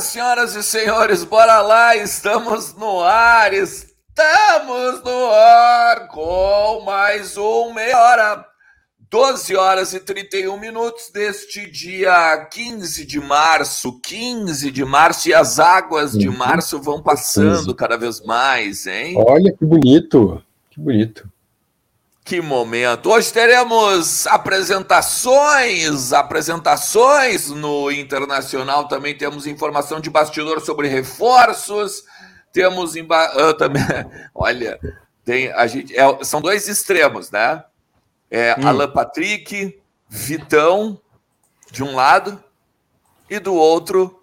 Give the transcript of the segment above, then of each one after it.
Senhoras e senhores, bora lá, estamos no ar, estamos no ar com mais um meia hora, 12 horas e 31 minutos deste dia 15 de março, 15 de março, e as águas de uhum. março vão passando cada vez mais, hein? Olha que bonito, que bonito. Que momento! Hoje teremos apresentações, apresentações no Internacional. Também temos informação de bastidor sobre reforços. Temos emba... também, olha, tem a gente é, são dois extremos, né? É hum. Alan Patrick, Vitão de um lado e do outro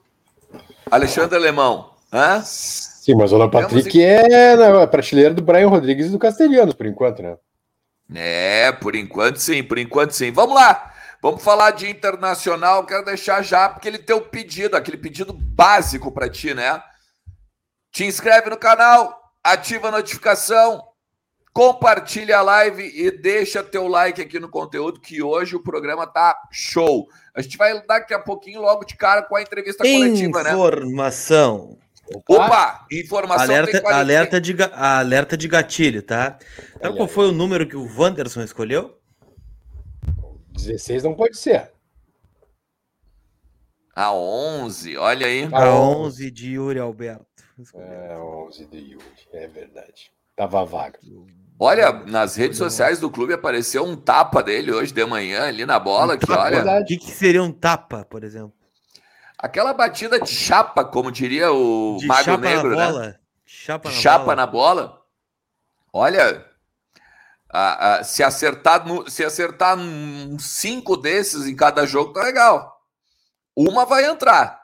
Alexandre Alemão. Hã? Sim, mas o Alan Patrick temos... é na prateleira do Brian Rodrigues e do Castelhanos, por enquanto, né? É, por enquanto sim, por enquanto sim. Vamos lá, vamos falar de internacional. Quero deixar já, porque ele tem pedido, aquele pedido básico para ti, né? Te inscreve no canal, ativa a notificação, compartilha a live e deixa teu like aqui no conteúdo, que hoje o programa tá show. A gente vai daqui a pouquinho, logo de cara, com a entrevista coletiva, né? Informação. Opa! Informação alerta, alerta, de, alerta de gatilho, tá? Sabe qual foi o número que o Wanderson escolheu? 16 não pode ser. A 11, olha aí. A 11 de Yuri Alberto. É, 11 de Yuri, é verdade. Tava vaga. Olha, nas redes sociais do clube apareceu um tapa dele hoje de manhã ali na bola. Que, olha... O que, que seria um tapa, por exemplo? Aquela batida de chapa, como diria o de Mago Negro, né? Chapa, na, chapa bola. na bola. Olha, a, a, se acertar no, se acertar um cinco desses em cada jogo, tá legal. Uma vai entrar.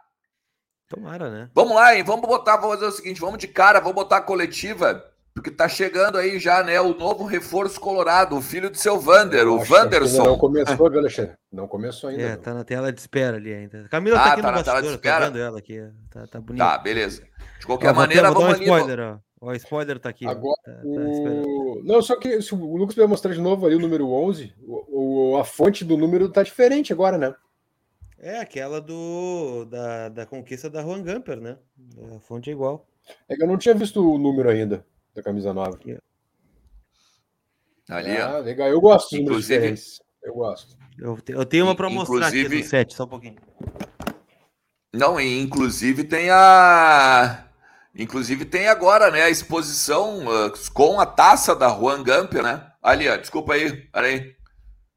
Tomara, né? Vamos lá, hein? Vamos botar, vamos fazer o seguinte, vamos de cara, vamos botar a coletiva porque tá chegando aí já, né, o novo reforço colorado, o filho do seu Vander, o Wanderson. Não começou, viu, Alexandre? Não começou ainda. É, não. tá na tela de espera ali ainda. Camila tá ah, aqui tá no na tela de espera. Tá vendo ela aqui. Tá, tá bonita. Tá, beleza. De qualquer ó, maneira, vamos ali. spoiler, ó. ó. O spoiler tá aqui. Agora, tá, tá o... Não, só que se o Lucas vai mostrar de novo ali o número 11, o, o, a fonte do número tá diferente agora, né? É aquela do da, da conquista da Juan Gamper, né? A fonte é igual. É que eu não tinha visto o número ainda da camisa 9. Aqui, Ali, ah, legal. Eu gosto de Inclusive, Eu gosto. Eu, eu tenho uma para mostrar aqui do set, só um pouquinho. Não, e inclusive tem a. Inclusive tem agora, né, a exposição uh, com a taça da Juan Gamper, né? Ali, ó, desculpa aí, peraí.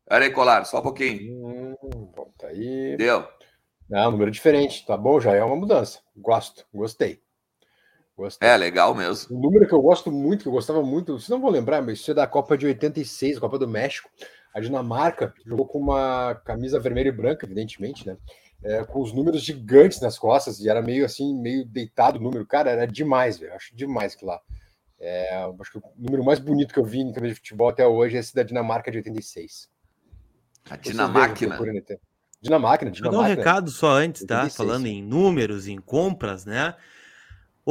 Peraí, Colar, só um pouquinho. Hum, volta aí. Deu. Não, número diferente, tá bom, já é uma mudança. Gosto, gostei. Gostei. É, legal mesmo. Um número que eu gosto muito, que eu gostava muito, vocês não vão lembrar, mas isso é da Copa de 86, Copa do México. A Dinamarca jogou com uma camisa vermelha e branca, evidentemente, né? É, com os números gigantes nas costas, e era meio assim, meio deitado o número. Cara, era demais, velho. Acho demais que lá. É, acho que o número mais bonito que eu vi em camisa de futebol até hoje é esse da Dinamarca de 86. A Dinamarca. Dinamarca, Dinamarca. Vou dar um recado só antes, tá? 86. Falando em números, em compras, né?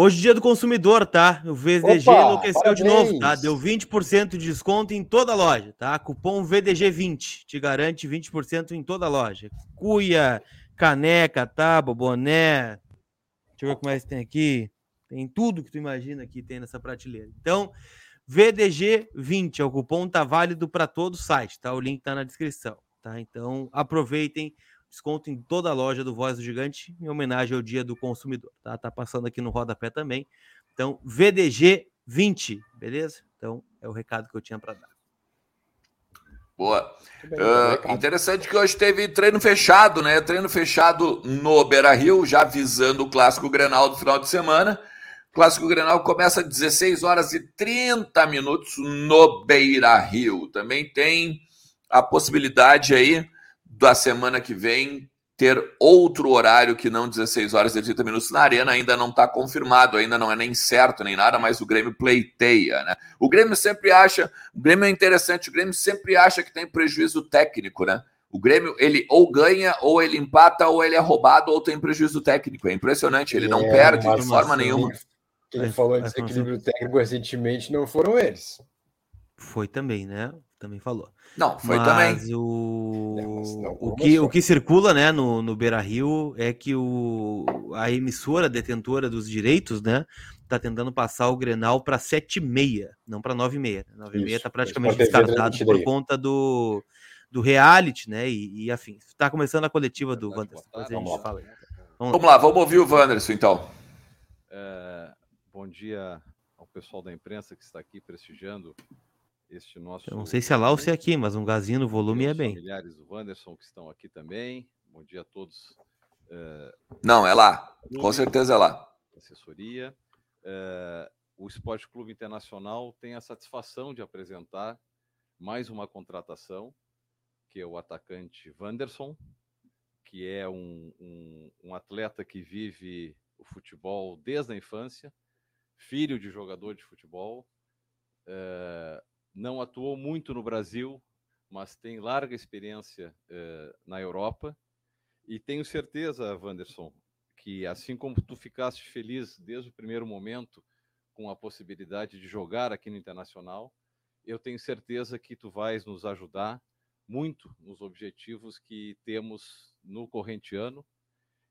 Hoje, dia do consumidor, tá? O VDG Opa, enlouqueceu parabéns. de novo, tá? Deu 20% de desconto em toda a loja, tá? Cupom VDG20 te garante 20% em toda a loja. Cuia, caneca, tábua, boné. Deixa eu ver o que mais tem aqui. Tem tudo que tu imagina que tem nessa prateleira. Então, VDG20 é o cupom, tá válido para todo o site, tá? O link tá na descrição, tá? Então, aproveitem desconto em toda a loja do Voz do Gigante, em homenagem ao Dia do Consumidor, tá? Tá passando aqui no rodapé também. Então, VDG 20, beleza? Então, é o recado que eu tinha para dar. Boa. Uh, interessante que hoje teve treino fechado, né? Treino fechado no Beira Rio, já visando o clássico Grenal do final de semana. O clássico Grenal começa às 16 horas e 30 minutos no Beira Rio. Também tem a possibilidade aí da semana que vem ter outro horário que não 16 horas e 30 minutos na arena, ainda não está confirmado, ainda não é nem certo nem nada, mas o Grêmio pleiteia, né? O Grêmio sempre acha, o Grêmio é interessante, o Grêmio sempre acha que tem prejuízo técnico, né? O Grêmio, ele ou ganha, ou ele empata, ou ele é roubado, ou tem prejuízo técnico. É impressionante, ele não é, perde de forma nenhuma. Ele falou em desequilíbrio técnico recentemente, não foram eles. Foi também, né? também falou. Não, foi mas também. O, não, o, que, o que circula né, no, no Beira Rio é que o, a emissora detentora dos direitos né, está tentando passar o Grenal para 7,6, não para 9,6. 9,6 está praticamente descartado por conta do, do reality, né? E, e afim. Está começando a coletiva do Wanderson. Gente fala. Vamos, vamos lá, vamos ouvir o Wanderson então. É, bom dia ao pessoal da imprensa que está aqui prestigiando este nosso. Eu não sei se é lá ou se é aqui, mas um gazinho no volume é bem. familiares do Wanderson que estão aqui também. Bom dia a todos. É... Não, é lá. Com certeza é lá. Assessoria. É... O Esporte Clube Internacional tem a satisfação de apresentar mais uma contratação, que é o atacante Wanderson, que é um, um, um atleta que vive o futebol desde a infância, filho de jogador de futebol, é, não atuou muito no Brasil, mas tem larga experiência é, na Europa. E tenho certeza, Wanderson, que assim como tu ficaste feliz desde o primeiro momento com a possibilidade de jogar aqui no Internacional, eu tenho certeza que tu vais nos ajudar muito nos objetivos que temos no corrente ano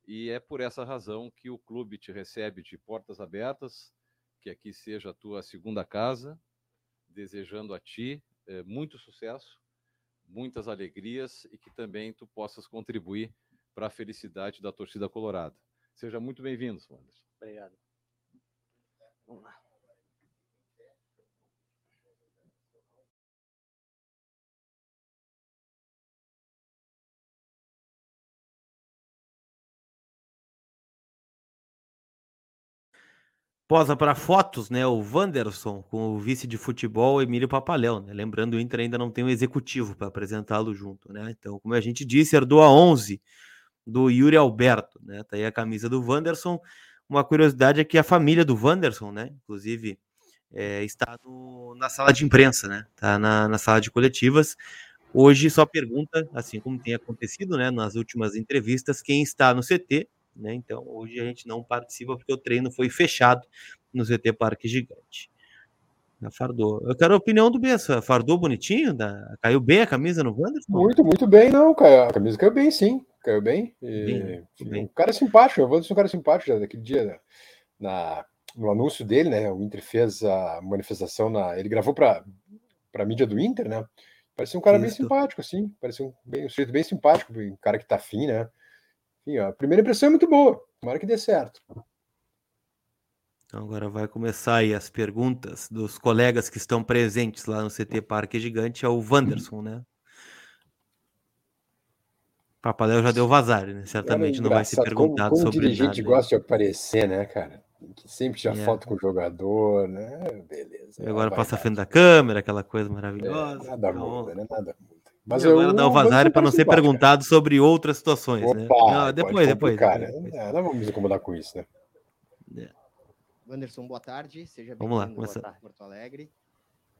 e é por essa razão que o clube te recebe de portas abertas, que aqui seja a tua segunda casa, desejando a ti é, muito sucesso, muitas alegrias e que também tu possas contribuir para a felicidade da torcida colorada. Seja muito bem-vindo, Anderson. Obrigado. Vamos lá. Posa para fotos, né? O Wanderson com o vice de futebol Emílio Papaléu, né? Lembrando, o Inter ainda não tem um executivo para apresentá-lo junto, né? Então, como a gente disse, herdou a 11 do Yuri Alberto, né? Tá aí a camisa do Wanderson. Uma curiosidade é que a família do Wanderson, né? Inclusive, é, está no, na sala de imprensa, né? Tá na, na sala de coletivas. Hoje só pergunta, assim como tem acontecido, né? Nas últimas entrevistas, quem está no CT né? Então, hoje a gente não participa porque o treino foi fechado no ZT Parque Gigante. A fardou. Eu quero a opinião do Bessa. Fardou bonitinho? Da... Caiu bem a camisa no Wanderson? Muito, muito bem, não, cara. A camisa caiu bem, sim. Caiu bem. E... bem, O cara é simpático. O Wanderson é um cara simpático. Daquele dia, na... no anúncio dele, né? O Inter fez a manifestação na. Ele gravou para a mídia do Inter, né? Parecia um cara Isso. bem simpático, assim. Parecia um, bem, um sujeito bem simpático, um cara que tá afim, né? Ó, a primeira impressão é muito boa. Tomara que dê certo. Então agora vai começar aí as perguntas dos colegas que estão presentes lá no CT Parque Gigante, é o Wanderson, né? Papaléu já deu vazar, né? Certamente não vai ser perguntado como, como sobre dirigente nada. gosta de aparecer, né, cara? Que sempre tira é. foto com o jogador, né? Beleza. E agora passa a frente da câmera, aquela coisa maravilhosa. É, nada muda, né? Nada muda. Mas e agora dá o vazar para não ser perguntado sobre outras situações, né? Opa, né? Não, depois, depois, depois, depois. É, não vamos nos incomodar com isso, né? É. Wanderson, boa tarde. Seja bem-vindo a Porto Alegre.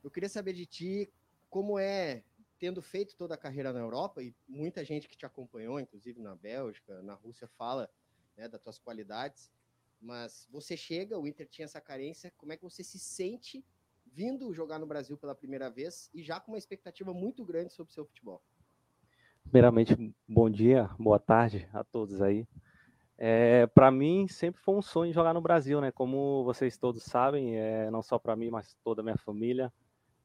Eu queria saber de ti como é, tendo feito toda a carreira na Europa, e muita gente que te acompanhou, inclusive na Bélgica, na Rússia, fala né, das tuas qualidades, mas você chega, o Inter tinha essa carência, como é que você se sente vindo jogar no Brasil pela primeira vez e já com uma expectativa muito grande sobre o seu futebol. Primeiramente, bom dia, boa tarde a todos aí. É, para mim sempre foi um sonho jogar no Brasil, né? Como vocês todos sabem, é, não só para mim, mas toda a minha família.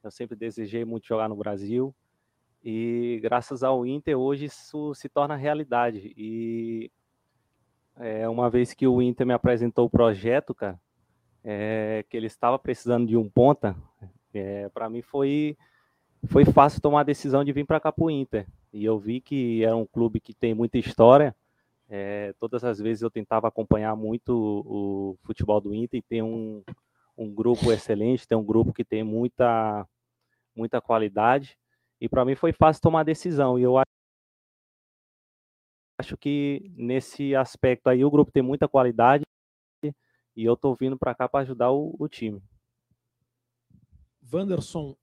Eu sempre desejei muito jogar no Brasil e graças ao Inter hoje isso se torna realidade. E é, uma vez que o Inter me apresentou o projeto, cara, é, que ele estava precisando de um ponta, é, para mim foi, foi fácil tomar a decisão de vir para cá para o Inter. E eu vi que era um clube que tem muita história. É, todas as vezes eu tentava acompanhar muito o, o futebol do Inter e tem um, um grupo excelente, tem um grupo que tem muita, muita qualidade. E para mim foi fácil tomar a decisão. E eu acho que nesse aspecto aí o grupo tem muita qualidade e eu tô vindo para cá para ajudar o, o, time. Wanderson,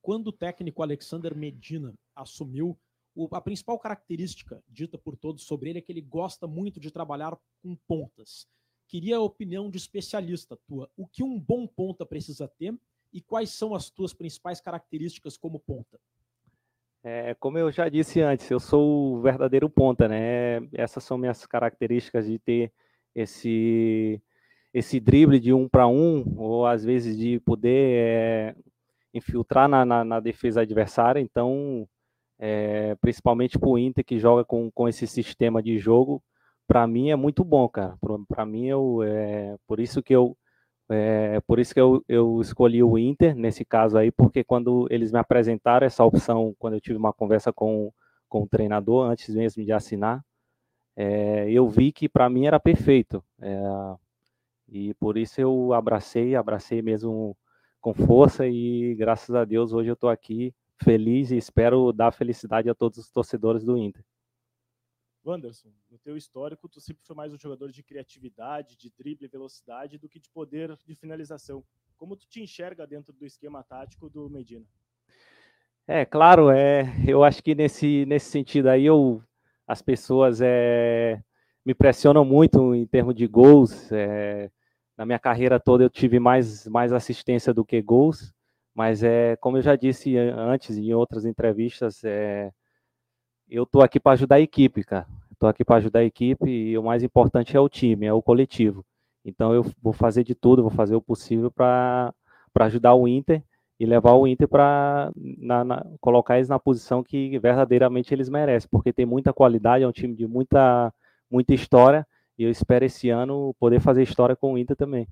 quando o técnico Alexander Medina assumiu, a principal característica dita por todos sobre ele é que ele gosta muito de trabalhar com pontas. Queria a opinião de especialista tua. O que um bom ponta precisa ter e quais são as tuas principais características como ponta? É, como eu já disse antes, eu sou o verdadeiro ponta, né? Essas são minhas características de ter esse esse drible de um para um, ou às vezes de poder é, infiltrar na, na, na, defesa adversária. Então, é, principalmente para o Inter que joga com, com esse sistema de jogo, para mim é muito bom, cara. Para mim, eu, é, por isso que eu é, por isso que eu, eu escolhi o Inter nesse caso aí, porque quando eles me apresentaram essa opção, quando eu tive uma conversa com, com o treinador, antes mesmo de assinar, é, eu vi que para mim era perfeito. É, e por isso eu abracei, abracei mesmo com força e graças a Deus hoje eu estou aqui feliz e espero dar felicidade a todos os torcedores do Inter. Wanderson, no teu histórico, tu sempre foi mais um jogador de criatividade, de drible e velocidade do que de poder de finalização. Como tu te enxerga dentro do esquema tático do Medina? É, claro, é, eu acho que nesse, nesse sentido aí eu, as pessoas é, me pressionam muito em termos de gols. É, na minha carreira toda eu tive mais, mais assistência do que gols, mas é como eu já disse antes em outras entrevistas, é, eu tô aqui para ajudar a equipe, cara. Estou aqui para ajudar a equipe e o mais importante é o time, é o coletivo. Então eu vou fazer de tudo, vou fazer o possível para ajudar o Inter e levar o Inter para colocar eles na posição que verdadeiramente eles merecem, porque tem muita qualidade, é um time de muita, muita história e eu espero esse ano poder fazer história com o Inter também.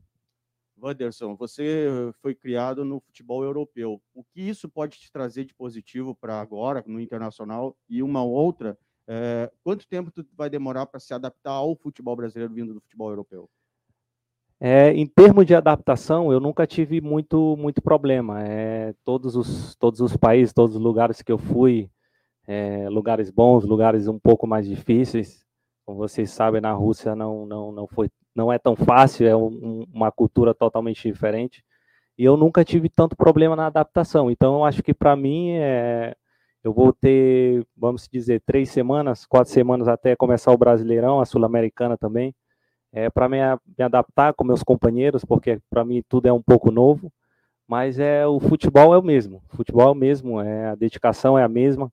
Wanderson, você foi criado no futebol europeu. O que isso pode te trazer de positivo para agora, no internacional? E uma outra, é, quanto tempo tu vai demorar para se adaptar ao futebol brasileiro vindo do futebol europeu? É, em termos de adaptação, eu nunca tive muito, muito problema. É, todos, os, todos os países, todos os lugares que eu fui, é, lugares bons, lugares um pouco mais difíceis. Como vocês sabem, na Rússia não, não, não foi não é tão fácil, é um, uma cultura totalmente diferente. E eu nunca tive tanto problema na adaptação. Então, eu acho que para mim, é, eu vou ter, vamos dizer, três semanas, quatro semanas até começar o Brasileirão, a Sul-Americana também, é, para me, me adaptar com meus companheiros, porque para mim tudo é um pouco novo. Mas é o futebol é o mesmo, o futebol é o mesmo, é, a dedicação é a mesma,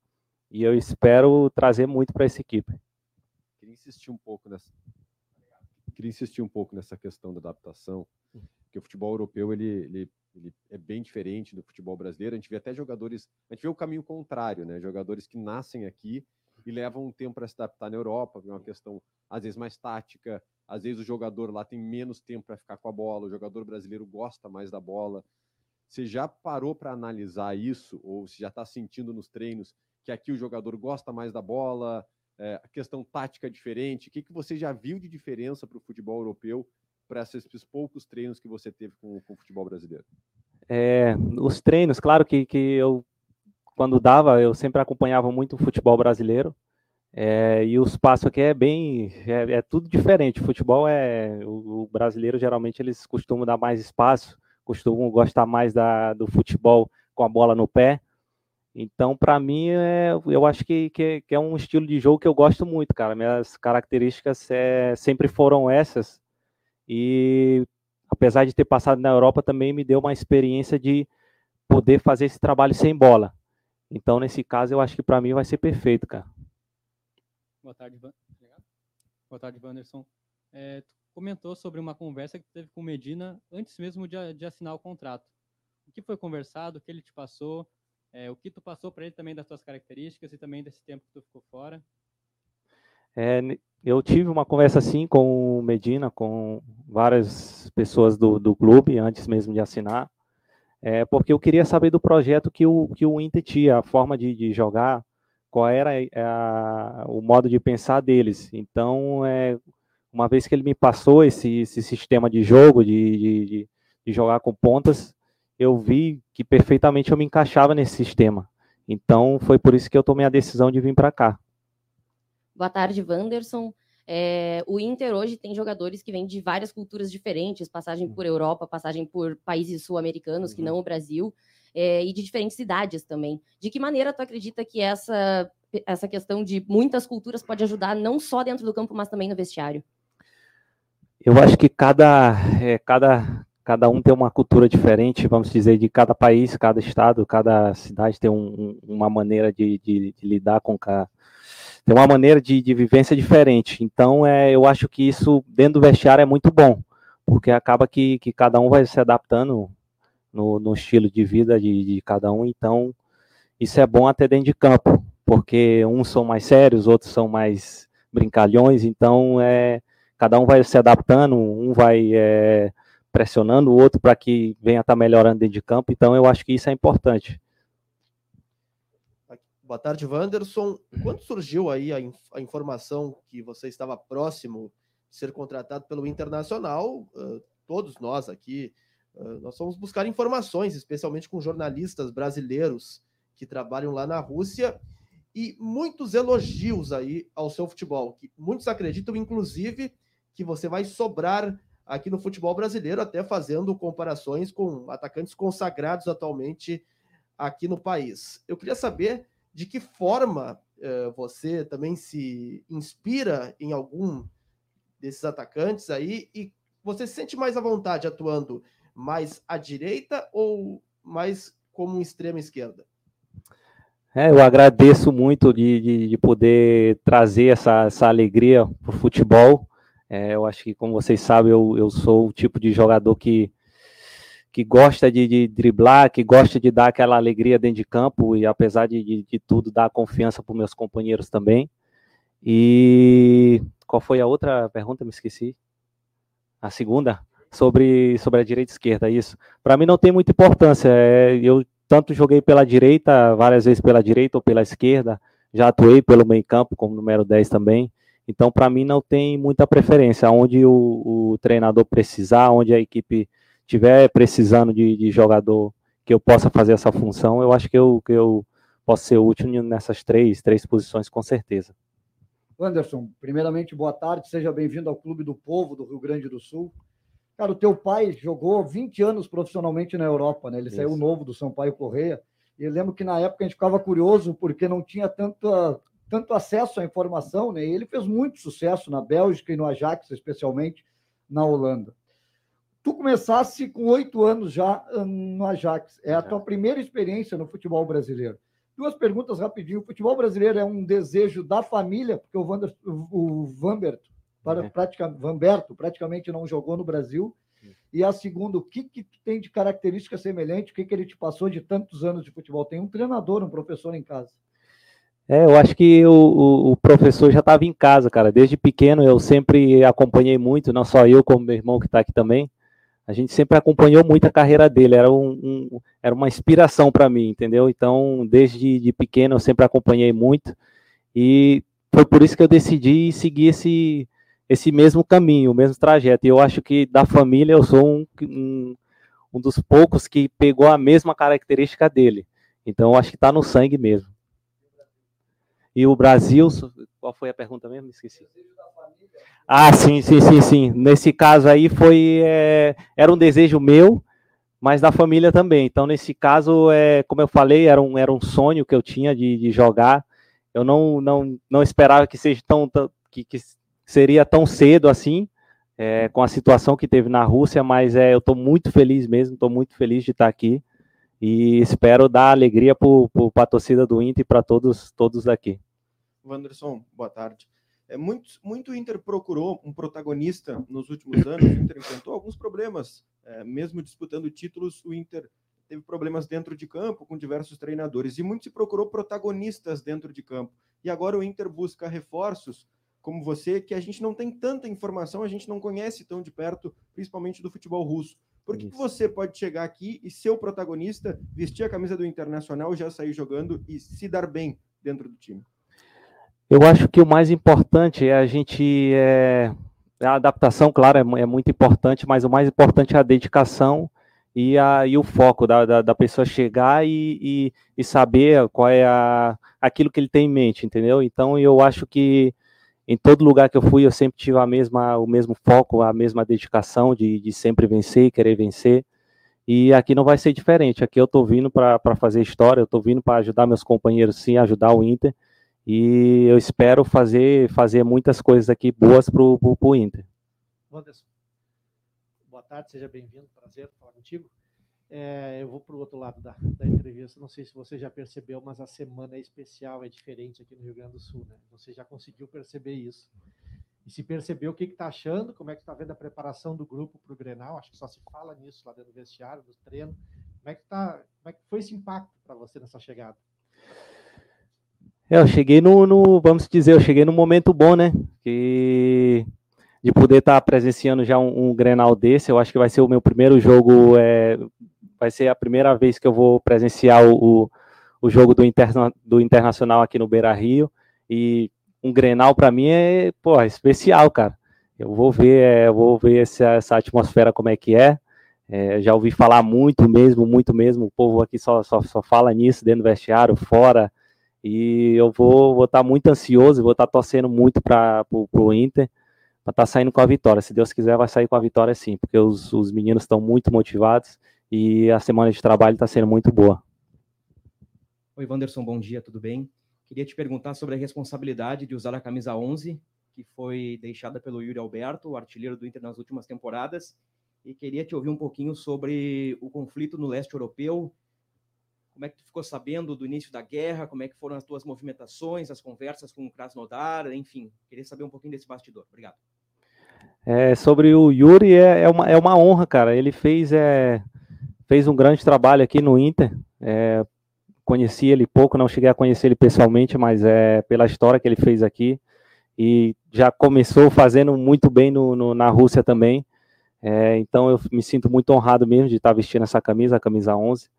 e eu espero trazer muito para essa equipe. Queria insistir um pouco nessa, queria insistir um pouco nessa questão da adaptação, que o futebol europeu ele, ele, ele, é bem diferente do futebol brasileiro. A gente vê até jogadores, a gente vê o caminho contrário, né? Jogadores que nascem aqui e levam um tempo para se adaptar na Europa, é uma questão às vezes mais tática, às vezes o jogador lá tem menos tempo para ficar com a bola, o jogador brasileiro gosta mais da bola. Você já parou para analisar isso ou se já está sentindo nos treinos que aqui o jogador gosta mais da bola, é, a questão tática diferente? O que, que você já viu de diferença para o futebol europeu para esses, poucos treinos que você teve com, com o futebol brasileiro? É, os treinos, claro que, que eu, quando dava, eu sempre acompanhava muito o futebol brasileiro. É, e o espaço aqui é bem. É, é tudo diferente. O futebol é. O, o, brasileiro geralmente eles costumam dar mais espaço, costumam gostar mais da, do futebol com a bola no pé. Então, para mim, é, eu acho que, que, que, é um estilo de jogo que eu gosto muito, cara. Minhas características é, sempre foram essas. E apesar de ter passado na Europa, também me deu uma experiência de poder fazer esse trabalho sem bola. Então, nesse caso, eu acho que para mim vai ser perfeito, cara. Boa tarde, Van... Boa tarde, Wanderson. É, tu comentou sobre uma conversa que teve com o Medina antes mesmo de, de assinar o contrato. O que foi conversado, o que ele te passou, é, o que tu passou para ele também das tuas características e também desse tempo que tu ficou fora? É, eu tive uma conversa assim com o Medina, com várias pessoas do, do clube, antes mesmo de assinar, é, porque eu queria saber do projeto que o, que o Inter tinha, a forma de, de jogar, qual era a, o modo de pensar deles. Então, é, uma vez que ele me passou esse, esse sistema de jogo, de, de, de jogar com pontas, eu vi que perfeitamente eu me encaixava nesse sistema. Então, foi por isso que eu tomei a decisão de vir para cá. Boa tarde, Wanderson. É, o Inter hoje tem jogadores que vêm de várias culturas diferentes, passagem por Europa, passagem por países sul-americanos, uhum. que não o Brasil, é, e de diferentes cidades também. De que maneira tu acredita que essa, essa questão de muitas culturas pode ajudar não só dentro do campo, mas também no vestiário? Eu acho que cada, é, cada cada um tem uma cultura diferente, vamos dizer, de cada país, cada estado, cada cidade tem um, uma maneira de, de, de, lidar com cada. Tem uma maneira de, de vivência diferente. Então, é, eu acho que isso dentro do vestiário é muito bom, porque acaba que, que cada um vai se adaptando no, no estilo de vida de, de cada um. Então, isso é bom até dentro de campo, porque uns são mais sérios, outros são mais brincalhões. Então, é, cada um vai se adaptando, um vai é, pressionando o outro para que venha estar tá melhorando dentro de campo. Então, eu acho que isso é importante. Boa tarde, Wanderson. Quando surgiu aí a, a informação que você estava próximo de ser contratado pelo Internacional, uh, todos nós aqui, uh, nós fomos buscar informações, especialmente com jornalistas brasileiros que trabalham lá na Rússia, e muitos elogios aí ao seu futebol. Que muitos acreditam, inclusive, que você vai sobrar aqui no futebol brasileiro, até fazendo comparações com atacantes consagrados atualmente aqui no país. Eu queria saber de que forma uh, você também se inspira em algum desses atacantes aí e você se sente mais à vontade atuando mais à direita ou mais como extrema esquerda? É, eu agradeço muito de, de, de poder trazer essa, essa alegria para o futebol. É, eu acho que, como vocês sabem, eu, eu sou o tipo de jogador que, que gosta de, de, driblar, que gosta de dar aquela alegria dentro de campo e, apesar de, de, de tudo, dar confiança para meus companheiros também. E qual foi a outra pergunta? Me esqueci. A segunda? Sobre, sobre a direita e esquerda, isso. Para mim não tem muita importância. É, eu tanto joguei pela direita, várias vezes pela direita ou pela esquerda, já atuei pelo meio campo como número 10 também. Então, para mim, não tem muita preferência. Onde o, o, treinador precisar, onde a equipe estiver precisando de, de, jogador que eu possa fazer essa função, eu acho que eu, que eu posso ser útil nessas três, três posições, com certeza. Anderson, primeiramente, boa tarde, seja bem-vindo ao Clube do Povo do Rio Grande do Sul. Cara, o teu pai jogou 20 anos profissionalmente na Europa, né? Ele Isso. saiu novo do Sampaio Correia. E eu lembro que na época a gente ficava curioso porque não tinha tanta tanto acesso à informação, né? ele fez muito sucesso na Bélgica e no Ajax, especialmente na Holanda. Tu começasse com oito anos já hum, no Ajax. É a tua primeira experiência no futebol brasileiro. Duas perguntas rapidinho. O futebol brasileiro é um desejo da família, porque o, Vander, o Vamberto, para, é. pratica, Vamberto praticamente não jogou no Brasil. E a segunda, o que, que tem de característica semelhante? O que, que ele te passou de tantos anos de futebol? Tem um treinador, um professor em casa. É, eu acho que o, o professor já estava em casa, cara. Desde pequeno eu sempre acompanhei muito, não só eu, como meu irmão que está aqui também. A gente sempre acompanhou muito a carreira dele, era, um, um era uma inspiração para mim, entendeu? Então, desde de pequeno eu sempre acompanhei muito e foi por isso que eu decidi seguir esse, esse mesmo caminho, o mesmo trajeto. E eu acho que da família eu sou um, um, um dos poucos que pegou a mesma característica dele. Então, acho que está no sangue mesmo. E o Brasil, qual foi a pergunta mesmo? Esqueci. Ah, sim, sim, sim, sim. Nesse caso aí foi é, era um desejo meu, mas da família também. Então nesse caso, é, como eu falei, era um, era um sonho que eu tinha de, de jogar. Eu não, não, não esperava que seja tão, tão que, que, seria tão cedo assim, é, com a situação que teve na Rússia, mas é, eu estou muito feliz mesmo, estou muito feliz de estar aqui e espero dar alegria para a torcida do Inter e para todos, todos daqui. Wanderson, boa tarde. É, muito, muito Inter procurou um protagonista nos últimos anos. O Inter enfrentou alguns problemas, é, mesmo disputando títulos. O Inter teve problemas dentro de campo com diversos treinadores e muito se procurou protagonistas dentro de campo. E agora o Inter busca reforços como você, que a gente não tem tanta informação, a gente não conhece tão de perto, principalmente do futebol russo. Por que, que, você pode chegar aqui e ser o protagonista, vestir a camisa do Internacional, já sair jogando e se dar bem dentro do time? Eu acho que o mais importante é a gente. É, a adaptação, claro, é, é, muito importante, mas o mais importante é a dedicação e, a, e o foco da, da, da pessoa chegar e, e, e, saber qual é a, aquilo que ele tem em mente, entendeu? Então eu acho que em todo lugar que eu fui, eu sempre tive a mesma, o mesmo foco, a mesma dedicação de, de sempre vencer querer vencer. E aqui não vai ser diferente. Aqui eu estou vindo para fazer história, eu estou vindo para ajudar meus companheiros, sim, ajudar o Inter. E eu espero fazer, fazer muitas coisas aqui boas para o Inter. Anderson. Boa tarde, seja bem-vindo, prazer falar contigo. É, eu vou para o outro lado da, da, entrevista. Não sei se você já percebeu, mas a semana é especial, é diferente aqui no Rio Grande do Sul. Né? Você já conseguiu perceber isso. E se percebeu o que está achando, como é que está vendo a preparação do grupo para o Grenal? Acho que só se fala nisso lá dentro do vestiário, do treino. Como é que, tá, como é que foi esse impacto para você nessa chegada? É, eu cheguei no, no, vamos dizer, eu cheguei no momento bom, né? Que de poder estar tá presenciando já um, um, Grenal desse, eu acho que vai ser o meu primeiro jogo, é, vai ser a primeira vez que eu vou presenciar o, o jogo do, interna, do Internacional aqui no Beira Rio, e um Grenal para mim é, pô, especial, cara. Eu vou ver, é, eu vou ver essa, essa atmosfera como é que é, é, já ouvi falar muito mesmo, muito mesmo, o povo aqui só, só, só fala nisso dentro do vestiário, fora, e eu vou estar tá muito ansioso, vou estar tá torcendo muito para o Inter, para estar tá saindo com a vitória. Se Deus quiser, vai sair com a vitória sim, porque os, os meninos estão muito motivados e a semana de trabalho está sendo muito boa. Oi, Wanderson, bom dia, tudo bem? Queria te perguntar sobre a responsabilidade de usar a camisa 11, que foi deixada pelo Yuri Alberto, o artilheiro do Inter nas últimas temporadas, e queria te ouvir um pouquinho sobre o conflito no leste europeu, como é que tu ficou sabendo do início da guerra? Como é que foram as tuas movimentações, as conversas com o Krasnodar? Enfim, queria saber um pouquinho desse bastidor. Obrigado. É, sobre o Yuri, é, é, uma, é uma honra, cara. Ele fez, é, fez um grande trabalho aqui no Inter. É, conheci ele pouco, não cheguei a conhecer ele pessoalmente, mas é pela história que ele fez aqui. E já começou fazendo muito bem no, no na Rússia também. É, então eu me sinto muito honrado mesmo de estar vestindo essa camisa, a camisa 11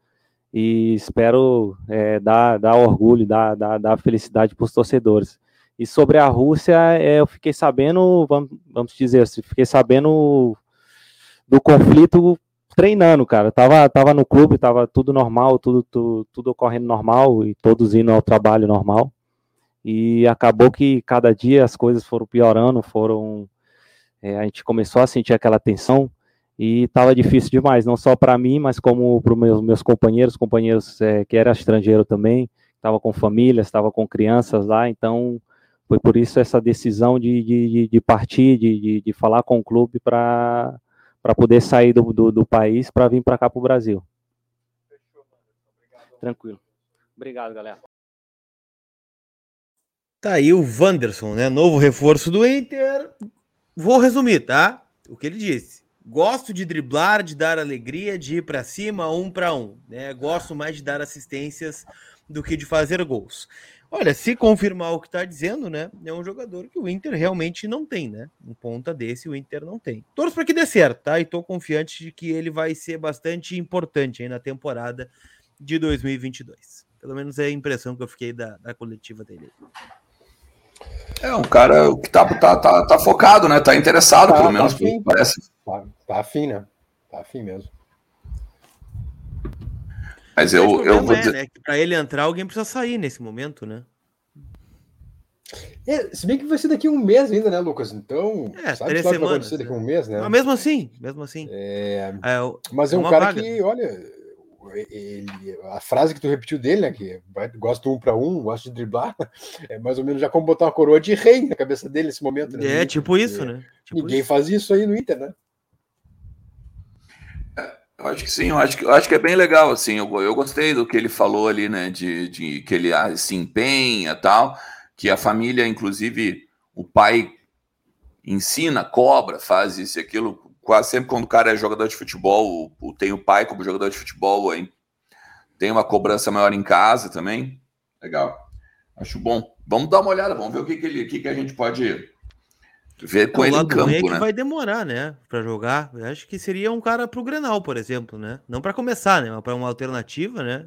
e espero é, dar, dar orgulho, dar, dar, dar felicidade para os torcedores. E sobre a Rússia, é, eu fiquei sabendo, vamos, vamos dizer assim, fiquei sabendo do conflito treinando, cara. tava, tava no clube, tava tudo normal, tudo, tudo, tudo ocorrendo normal e todos indo ao trabalho normal. E acabou que cada dia as coisas foram piorando, foram. É, a gente começou a sentir aquela tensão e estava difícil demais, não só para mim, mas como para os meus, meus companheiros, companheiros é, que eram estrangeiros também, estava com famílias, estava com crianças lá, então foi por isso essa decisão de, de, de partir, de, de, falar com o clube para poder sair do, do, do país para vir para cá para o Brasil. Tranquilo. Obrigado, galera. Tá aí o Wanderson, né? Novo reforço do Inter. Vou resumir, tá? O que ele disse Gosto de driblar, de dar alegria, de ir para cima, um para um. Né? Gosto mais de dar assistências do que de fazer gols. Olha, se confirmar o que está dizendo, né? É um jogador que o Inter realmente não tem, né? Um ponta desse o Inter não tem. Torço para que dê certo, tá? E tô confiante de que ele vai ser bastante importante aí na temporada de 2022. Pelo menos é a impressão que eu fiquei da, da coletiva dele. É um cara que tá, tá, tá, tá focado, né? Tá interessado, tá, pelo tá menos, afim, parece. Tá, tá afim, né? Tá afim mesmo. Mas eu, eu vou é, dizer... né, que para ele entrar, alguém precisa sair nesse momento, né? É, se bem que vai ser daqui a um mês ainda, né, Lucas? Então, é, sabe três semanas, vai acontecer daqui a um mês, né? Mas mesmo assim, mesmo assim. É... É, mas é um cara vaga. que, olha, ele, a frase que tu repetiu dele, né? Que gosta um para um, gosta de driblar, é mais ou menos já como botar uma coroa de rei na cabeça dele nesse momento. Né? É, tipo isso, né? Tipo ninguém isso. faz isso aí no Inter, né? Eu acho que sim, eu acho que, eu acho que é bem legal, assim, eu, eu gostei do que ele falou ali, né, de, de que ele ah, se empenha tal, que a família, inclusive, o pai ensina, cobra, faz isso e aquilo, quase sempre quando o cara é jogador de futebol, tem o pai como jogador de futebol, hein? tem uma cobrança maior em casa também. Legal. Acho bom. Vamos dar uma olhada, vamos ver o que, que, ele, que, que a gente pode ver com ele em campo, é que né? vai demorar, né, para jogar. Eu acho que seria um cara para o Grenal, por exemplo, né? Não para começar, né, mas para uma alternativa, né?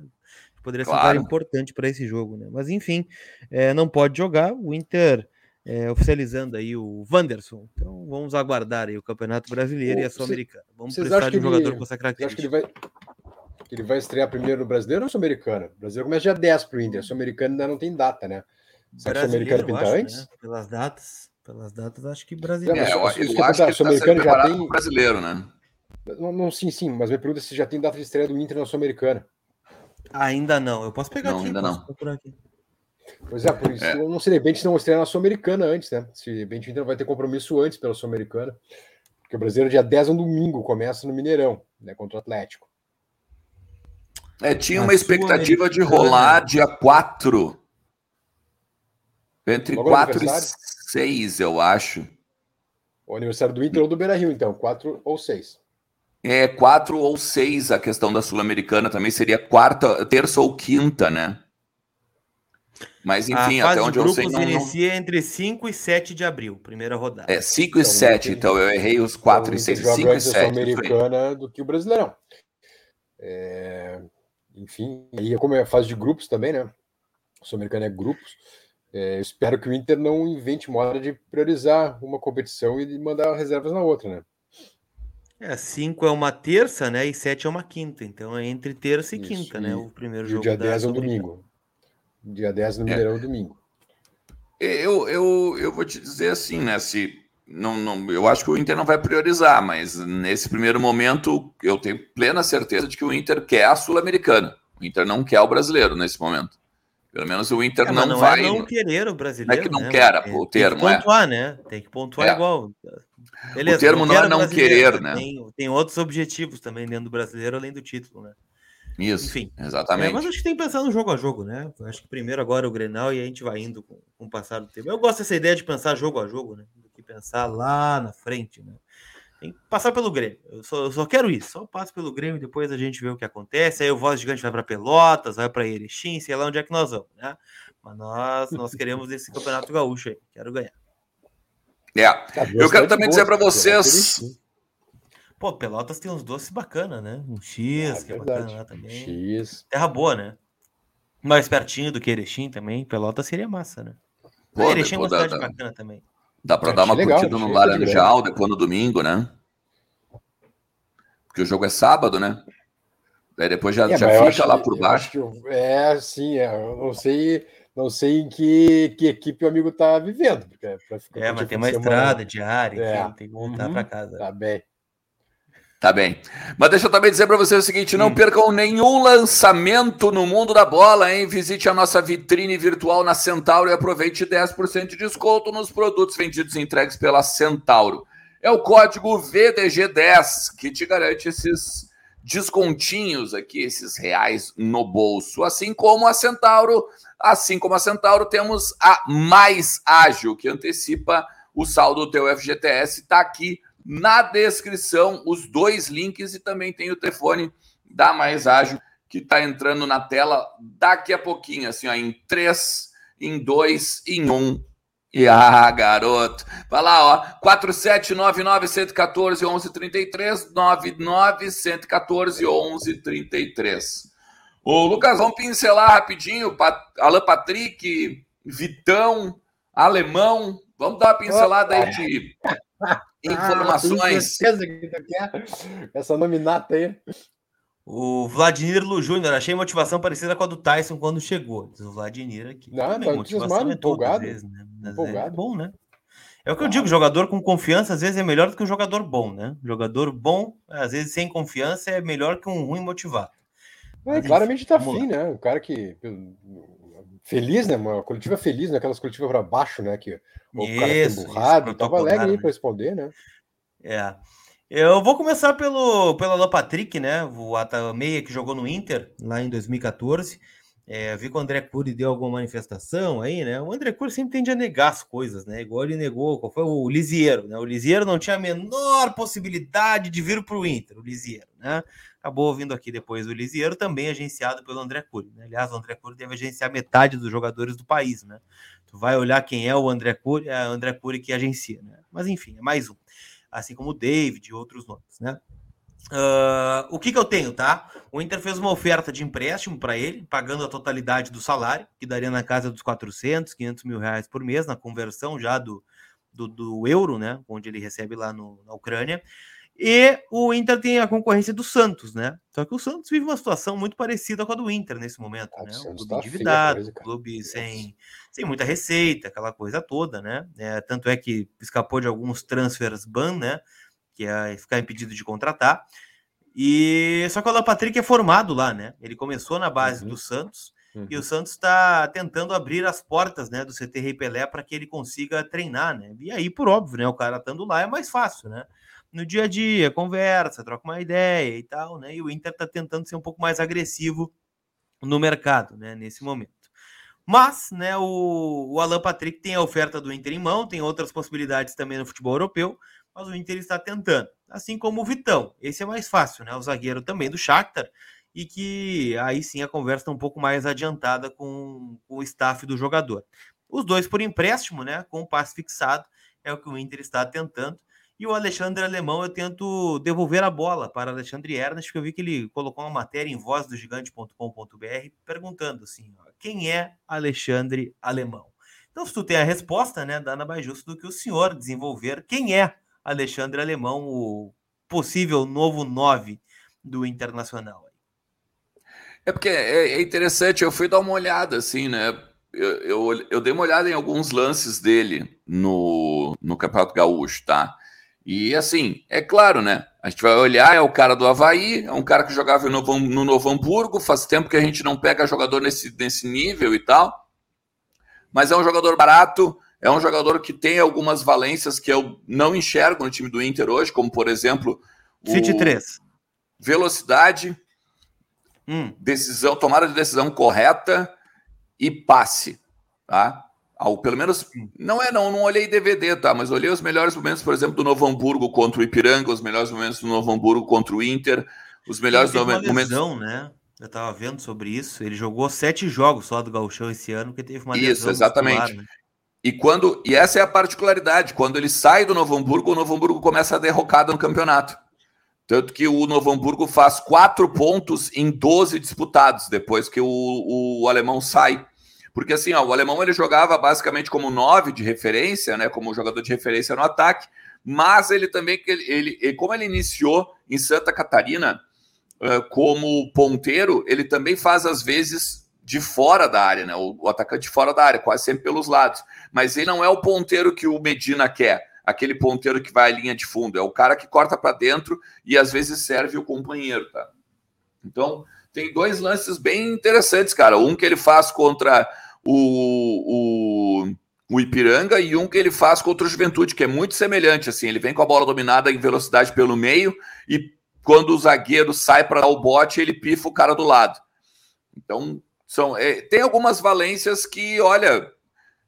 Poderia claro. ser um cara importante para esse jogo, né? Mas enfim, é, não pode jogar. O Inter é, oficializando aí o Wanderson. Então vamos aguardar aí o Campeonato Brasileiro e a Sul-Americana. Vamos precisar de um jogador com essa característica. Acho que ele vai, que ele vai estrear primeiro no Brasileiro ou Sul-Americano? O Brasileiro começa dia 10 para o Inter, Sul-Americano ainda não tem data, né? Será que o Sul-Americano pinta acho, antes? Né? Pelas datas, pelas datas, acho que brasileiro. É, eu, eu, eu acho que o Sul-Americano já tem. brasileiro, né? Não, não, sim, sim, mas minha pergunta é se já tem data de estreia do Inter na Sul-Americana. Ainda não, eu posso pegar não, aqui. Ainda não. Aqui. Pois é, por isso é. eu não sei, de repente não estreia na Sul-Americana antes, né? Se de repente o Inter vai ter compromisso antes pela Sul-Americana. Porque o brasileiro dia 10 é um domingo, começa no Mineirão, né, contra o Atlético. É, tinha uma expectativa de rolar dia 4. Entre Logo 4 e 6, eu acho. O aniversário do Inter ou do Beira Rio, então, 4 ou 6. É, 4 ou 6 a questão da Sul-Americana também seria quarta, terça ou quinta, né? Mas enfim, até onde eu sei. Não, inicia entre 5 e 7 de abril, primeira rodada. É, 5 e então, 7, então eu errei os 4 então, e 6. 5 e 7. americana do que o Brasileirão. É, enfim, aí é como é a fase de grupos também, né? O Sul-Americano é grupos. É, eu espero que o Inter não invente moda de priorizar uma competição e mandar reservas na outra, né? É, 5 é uma terça, né? E 7 é uma quinta. Então é entre terça e Isso, quinta, né? e, né? O primeiro e jogo. O dia 10 é um domingo. Dia 10 no Mineirão é. domingo. Eu, eu, eu vou te dizer assim, né? Se não, não, eu acho que o Inter não vai priorizar, mas nesse primeiro momento eu tenho plena certeza de que o Inter quer a Sul-Americana. O Inter não quer o brasileiro nesse momento. Pelo menos o Inter é, não, não, vai. É não querer o brasileiro. Não é que não né? quer, o termo. Tem que pontuar, é. né? Tem que pontuar é. igual. Beleza, o termo não, não é não querer, né? Tem, tem outros objetivos também dentro do brasileiro, além do título, né? Isso, Enfim, exatamente. É, mas acho que tem que pensar no jogo a jogo, né? Acho que primeiro agora o Grenal e a gente vai indo com, com o passar do tempo. Eu gosto dessa ideia de pensar jogo a jogo, né? Do que pensar lá na frente, né? Tem que passar pelo Grêmio. Eu só, eu só quero isso. Só passo pelo Grêmio, depois a gente vê o que acontece. Aí o Voz Gigante vai para Pelotas, vai para Erechim, sei lá onde é que nós vamos, né? Mas nós, nós queremos esse Campeonato Gaúcho aí. Quero ganhar. É. Tá, eu quero também dizer para vocês Pô, Pelotas tem uns doces bacana, né? Um X, é, que é bacana lá também. X. Terra boa, né? Mais pertinho do que Erechim também. Pelotas seria massa, né? Pô, Erechim é uma cidade da, bacana também. Dá pra dar uma legal, curtida no Laranjal depois no domingo, né? Porque o jogo é sábado, né? Daí depois já, é, já fica lá por baixo. Que, é, sim, é, eu não sei, não sei em que, que equipe o amigo tá vivendo. Porque é, é mas tem uma estrada diária, é. tem que voltar uhum, para casa. Tá bem. Tá bem. Mas deixa eu também dizer para vocês o seguinte: não hum. percam nenhum lançamento no mundo da bola, hein? Visite a nossa vitrine virtual na Centauro e aproveite 10% de desconto nos produtos vendidos e entregues pela Centauro. É o código VDG10 que te garante esses descontinhos aqui, esses reais no bolso. Assim como a Centauro, assim como a Centauro, temos a mais ágil, que antecipa o saldo do teu FGTS. Está aqui na descrição os dois links e também tem o telefone da Mais Ágil que está entrando na tela daqui a pouquinho, assim, ó, em 3, em 2, em 1. Um. E ah, garoto. Vai lá, ó. 4799 114 1133 99 114 1133. Ô, Lucas, vamos pincelar rapidinho. Alan Patrick, Vitão, Alemão. Vamos dar uma pincelada aí de Informações. Ah, que Essa nominata aí. O Vladimir Lu Júnior, achei motivação parecida com a do Tyson quando chegou. Diz o Vladimir aqui. Não, tá motivação é empolgado. Vezes, né? É empolgado. É bom, né? É o que eu digo, jogador com confiança às vezes é melhor do que um jogador bom, né? Jogador bom, às vezes sem confiança, é melhor que um ruim motivado. É, Mas, claramente tá afim, né? O cara que feliz, né? Uma coletiva feliz, né? Aquelas coletivas para baixo, né? Que o isso, cara tá emburrado, tava alegre aí né? para responder, né? É. Eu vou começar pelo, pelo Alan Patrick, né? O meia que jogou no Inter lá em 2014. É, vi que o André Cury deu alguma manifestação aí, né? O André Cury sempre tende a negar as coisas, né? Igual ele negou, qual foi o Lisieiro, né? O Lisieiro não tinha a menor possibilidade de vir para o Inter, o Lisieiro, né? acabou vindo aqui depois o Lisieiro, também agenciado pelo André Cury. Né? Aliás, o André Cury deve agenciar metade dos jogadores do país, né? Tu vai olhar quem é o André Cury, é o André Cury que agencia, né? Mas enfim, é mais um. Assim como o David e outros nomes, né? Uh, o que, que eu tenho, tá? O Inter fez uma oferta de empréstimo para ele, pagando a totalidade do salário, que daria na casa dos 400, 500 mil reais por mês, na conversão já do, do, do euro, né? Onde ele recebe lá no, na Ucrânia. E o Inter tem a concorrência do Santos, né? Só que o Santos vive uma situação muito parecida com a do Inter nesse momento, ah, né? O clube tá endividado, coisa, clube sem, sem muita receita, aquela coisa toda, né? É, tanto é que escapou de alguns transfers ban, né? Que é ficar impedido de contratar. E só que o Alan Patrick é formado lá, né? Ele começou na base uhum. do Santos uhum. e o Santos está tentando abrir as portas, né, do CT Rei Pelé para que ele consiga treinar, né? E aí, por óbvio, né? O cara estando lá é mais fácil, né? no dia a dia, conversa, troca uma ideia e tal, né? E o Inter está tentando ser um pouco mais agressivo no mercado, né? Nesse momento. Mas, né, o, o Alan Patrick tem a oferta do Inter em mão, tem outras possibilidades também no futebol europeu, mas o Inter está tentando. Assim como o Vitão. Esse é mais fácil, né? O zagueiro também do Shakhtar, e que aí sim a conversa está um pouco mais adiantada com, com o staff do jogador. Os dois por empréstimo, né? Com o passe fixado, é o que o Inter está tentando. E o Alexandre Alemão, eu tento devolver a bola para Alexandre Ernest, porque eu vi que ele colocou uma matéria em vozdogigante.com.br perguntando assim: ó, quem é Alexandre Alemão? Então, se tu tem a resposta, né, nada mais justo do que o senhor desenvolver quem é Alexandre Alemão, o possível novo 9 do Internacional. É porque é, é interessante, eu fui dar uma olhada, assim, né? Eu, eu, eu, dei uma olhada em alguns lances dele no, no Campeonato Gaúcho, tá? E assim, é claro, né? A gente vai olhar, é o cara do Havaí, é um cara que jogava no no Novo Hamburgo, faz tempo que a gente não pega jogador nesse, nesse nível e tal. Mas é um jogador barato, é um jogador que tem algumas valências que eu não enxergo no time do Inter hoje, como por exemplo. City 3. Velocidade, hum. decisão, tomada de decisão correta e passe. Tá? Ao, pelo menos, não é não, não olhei DVD, tá? Mas olhei os melhores momentos, por exemplo, do Novo Hamburgo contra o Ipiranga, os melhores momentos do Novo Hamburgo contra o Inter, os melhores ele momentos. Lesão, né? Eu tava vendo sobre isso. Ele jogou sete jogos só do Gauchão esse ano, porque teve uma Isso, exatamente. Muscular, né? E quando e essa é a particularidade, quando ele sai do Novo Hamburgo, o Novo Hamburgo começa a derrocada no campeonato. Tanto que o Novo Hamburgo faz quatro pontos em 12 disputados depois que o, o alemão sai. Porque assim, ó, o alemão ele jogava basicamente como nove de referência, né, como jogador de referência no ataque, mas ele também, ele, ele como ele iniciou em Santa Catarina como ponteiro, ele também faz às vezes de fora da área, né, o, atacante fora da área, quase sempre pelos lados. Mas ele não é o ponteiro que o Medina quer, aquele ponteiro que vai à linha de fundo, é o cara que corta para dentro e às vezes serve o companheiro, tá? Então, tem dois lances bem interessantes, cara. Um que ele faz contra o, o, o Ipiranga e um que ele faz contra o Juventude, que é muito semelhante. Assim, ele vem com a bola dominada em velocidade pelo meio e quando o zagueiro sai para dar o bote, ele pifa o cara do lado. Então, são, é, tem algumas valências que, olha,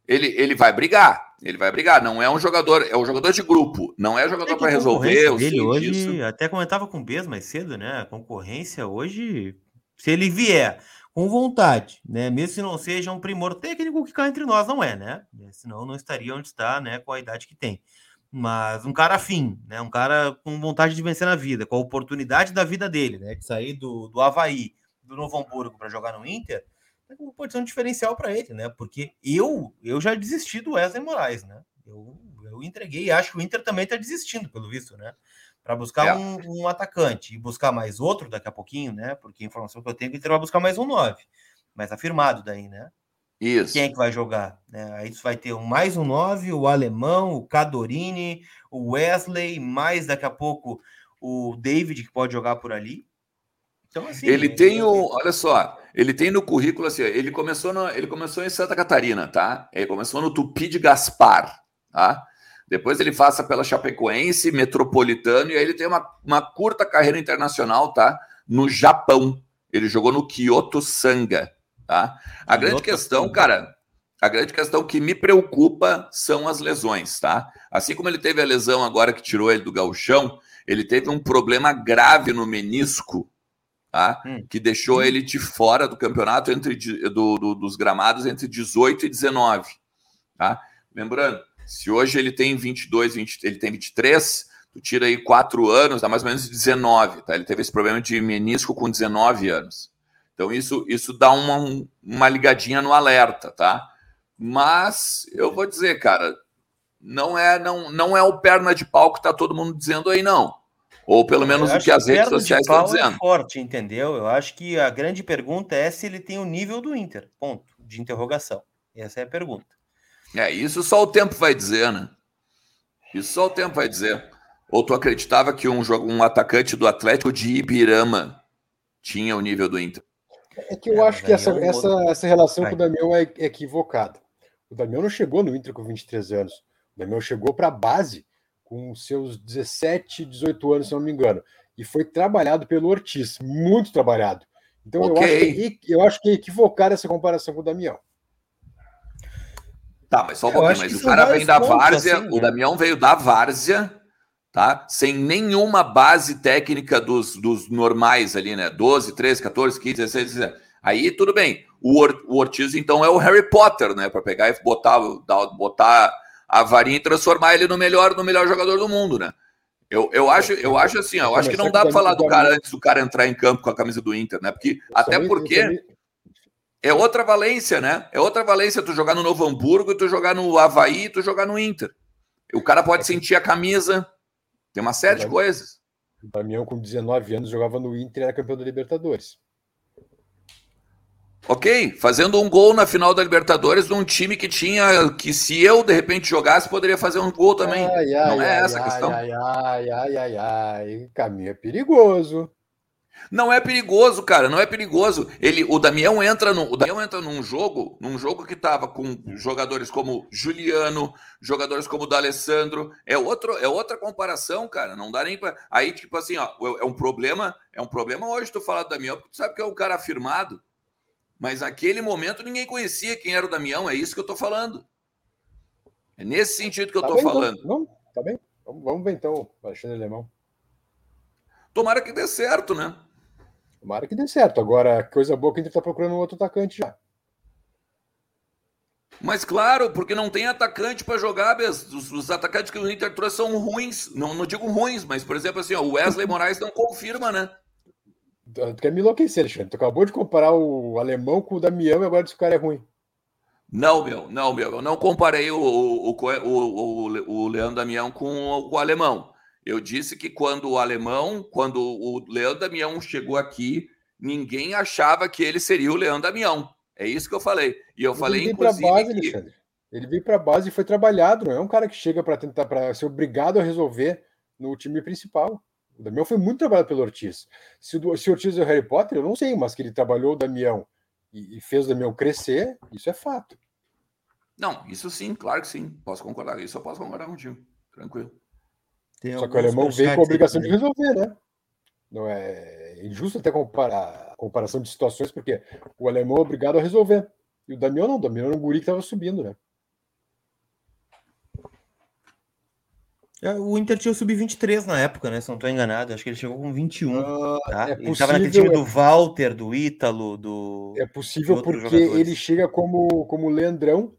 ele, ele vai brigar. Ele vai brigar. Não é um jogador, é um jogador de grupo. Não é jogador é para resolver. Dele hoje, disso. até comentava com o Bez mais cedo, né? A concorrência hoje, se ele vier com vontade, né? Mesmo se não seja um primor técnico que cá entre nós não é, né? Senão não estaria onde está, né? Com a idade que tem. Mas um cara afim, né? Um cara com vontade de vencer na vida, com a oportunidade da vida dele, né? De sair do, do Havaí, do Novo Hamburgo para jogar no Inter, pode ser um diferencial para ele, né? Porque eu eu já desisti do Wesley Moraes, né? Eu, eu entreguei, acho que o Inter também está desistindo, pelo visto, né? para buscar é. um, um, atacante e buscar mais outro daqui a pouquinho, né? Porque a informação que eu tenho é que ele vai buscar mais um 9, mais afirmado daí, né? Isso. Quem é que vai jogar? Né? Aí vai ter mais um 9, o alemão, o Cadorini, o Wesley, mais daqui a pouco o David, que pode jogar por ali. Então, assim, ele tem o. Olha só, ele tem no currículo assim, ele começou, no, ele começou em Santa Catarina, tá? Ele começou no Tupi de Gaspar, tá? Depois ele passa pela Chapecoense, Metropolitano, e aí ele tem uma, uma curta carreira internacional, tá? No Japão. Ele jogou no Kyoto Sanga, tá? A Kyoto grande questão, Sanga. cara, a grande questão que me preocupa são as lesões, tá? Assim como ele teve a lesão agora que tirou ele do gauchão, ele teve um problema grave no menisco, tá? Hum. Que deixou ele de fora do campeonato entre do, do, dos gramados entre 18 e 19, tá? Lembrando, se hoje ele tem 22, 20, ele tem 23, tu tira aí 4 anos, dá mais ou menos 19, tá? Ele teve esse problema de menisco com 19 anos. Então isso, isso dá uma, uma ligadinha no alerta, tá? Mas eu vou dizer, cara, não é não, não é o perna de pau que tá todo mundo dizendo aí, não. Ou pelo menos o que as redes sociais estão é dizendo. É forte, entendeu? Eu acho que a grande pergunta é se ele tem o nível do Inter. Ponto. De interrogação. Essa é a pergunta. É, isso só o tempo vai dizer, né? Isso só o tempo vai dizer. Ou tu acreditava que um, um atacante do Atlético de Ibirama tinha o nível do Inter? É que eu é, acho que essa, é essa, essa relação vai. com o Damião é equivocada. O Damião não chegou no Inter com 23 anos. O Damião chegou para a base com seus 17, 18 anos, se não me engano, e foi trabalhado pelo Ortiz, muito trabalhado. Então okay. eu, acho que, eu acho que é equivocada essa comparação com o Damião. Tá, mas só um pouquinho, mas o cara vem da várzea, assim, o né? Damião veio da várzea, tá? Sem nenhuma base técnica dos, dos normais ali, né? 12, 13, 14, 15, 16, 17. Aí tudo bem. O Ortiz, então, é o Harry Potter, né? Para pegar e botar, botar a varinha e transformar ele no melhor, no melhor jogador do mundo, né? Eu, eu, acho, eu acho assim, eu acho que não dá para falar do cara antes do cara entrar em campo com a camisa do Inter, né? Porque, até porque é outra valência, né? É outra valência tu jogar no Novo Hamburgo, tu jogar no Havaí, tu jogar no Inter. O cara pode sentir a camisa, tem uma série de coisas. O Damião, com 19 anos, jogava no Inter e era campeão da Libertadores. Ok, fazendo um gol na final da Libertadores num time que tinha. que se eu de repente jogasse, poderia fazer um gol também. Ai, ai, Não é ai, essa a questão. Ai, ai, ai, ai, ai. Caminho é perigoso. Não é perigoso, cara, não é perigoso. Ele, o Damião entra no, o Damião entra num jogo, num jogo que tava com jogadores como Juliano, jogadores como o D'Alessandro. É outro, é outra comparação, cara. Não dá nem para aí tipo assim, ó, é um problema, é um problema hoje tu falar do Damião, porque tu sabe que é um cara afirmado. Mas naquele momento ninguém conhecia quem era o Damião, é isso que eu tô falando. É nesse sentido que eu tá tô bem, então. falando. Então. Não, tá bem. Vamos, vamos ver então, Alexandre Alemão. Tomara que dê certo, né? Tomara que dê certo. Agora, coisa boa que a gente está procurando um outro atacante já. Mas claro, porque não tem atacante para jogar. Os, os, atacantes que o Inter trouxe são ruins. Não, não digo ruins, mas, por exemplo, assim, ó, o Wesley Moraes não confirma, né? Tu quer me enlouquecer, Alexandre. Tu acabou de comparar o alemão com o Damião e agora diz que o cara é ruim. Não, meu, não, meu. Eu não comparei o, o, o, o, Leandro Damião com o, alemão. Eu disse que quando o alemão, quando o Leandro Damião chegou aqui, ninguém achava que ele seria o Leandro Damião. É isso que eu falei. E eu ele falei, inclusive. Base, que... Alexandre. Ele veio para a base e foi trabalhado, não é um cara que chega para tentar para ser obrigado a resolver no time principal. O Damião foi muito trabalhado pelo Ortiz. Se o, se o Ortiz é o Harry Potter, eu não sei, mas que ele trabalhou o Damião e, e fez o Damião crescer, isso é fato. Não, isso sim, claro que sim. Posso concordar. Isso eu posso concordar contigo. Tranquilo. Tem Só que o alemão veio com a obrigação de resolver, né? Não é injusto até comparar a comparação de situações, porque o alemão é obrigado a resolver. E o Damião não, o Damião era um guri que estava subindo, né? O Inter tinha o sub-23 na época, né? Se não estou enganado. Acho que ele chegou com 21. Uh, ah, tá? é ele estava naquele time é... do Walter, do Ítalo, do. É possível porque jogadores. ele chega como, como Leandrão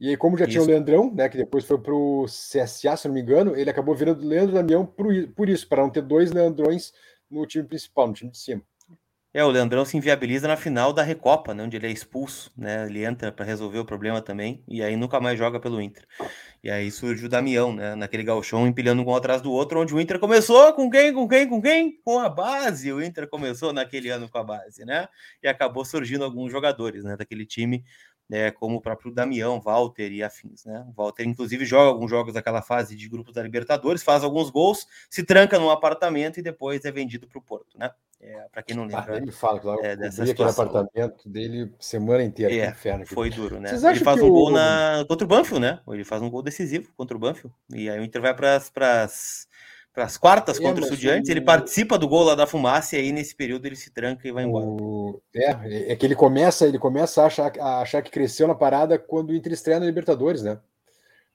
e aí, como já isso. tinha o Leandrão, né, que depois foi para o CSA, se não me engano, ele acabou virando Leandro Damião por, por isso, para não ter dois Leandrões no time principal, no time de cima. É, o Leandrão se inviabiliza na final da Recopa, né, onde ele é expulso, né? Ele entra para resolver o problema também, e aí nunca mais joga pelo Inter. E aí surge o Damião, né? Naquele galchão, empilhando um atrás do outro, onde o Inter começou com quem? Com quem? Com quem? Com a base. O Inter começou naquele ano com a base, né? E acabou surgindo alguns jogadores, né? Daquele time né, como o próprio Damião, Walter e afins. Né? O Walter, inclusive, joga alguns jogos daquela fase de grupos da Libertadores, faz alguns gols, se tranca num apartamento e depois é vendido para o Porto. Né? É, para quem não lembra. Ah, ele fala, claro, é, dessa apartamento dele semana inteira. É, inferno, foi duro, né? Ele faz um gol na... contra o Banfield, né? Ele faz um gol decisivo contra o Banfield. E aí o Inter vai para as para as quartas é, contra o Estudiantes, o... ele participa do gol lá da fumaça e aí nesse período ele se tranca e vai embora. O... É, é que ele começa, ele começa a achar, a achar que cresceu na parada quando o Inter estreia na Libertadores, né?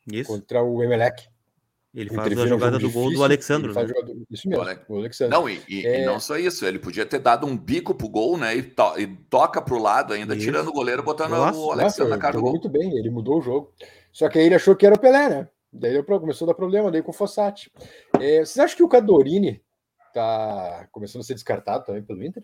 Isso. Contra o Emelec. Ele faz a jogada um do gol do Alexandre. Né? Jogador... Isso mesmo, o Alexandre. Não, e, e, é... e, não só isso, ele podia ter dado um bico pro gol, né? E, to... e toca pro lado ainda, isso. tirando o goleiro, botando Nossa, o Alexandre na cara do gol. muito bem, ele mudou o jogo. Só que aí ele achou que era o Pelé, né? Daí começou a dar problema daí com o Fossati. É, vocês acham que o Cadorini está começando a ser descartado também pelo Inter?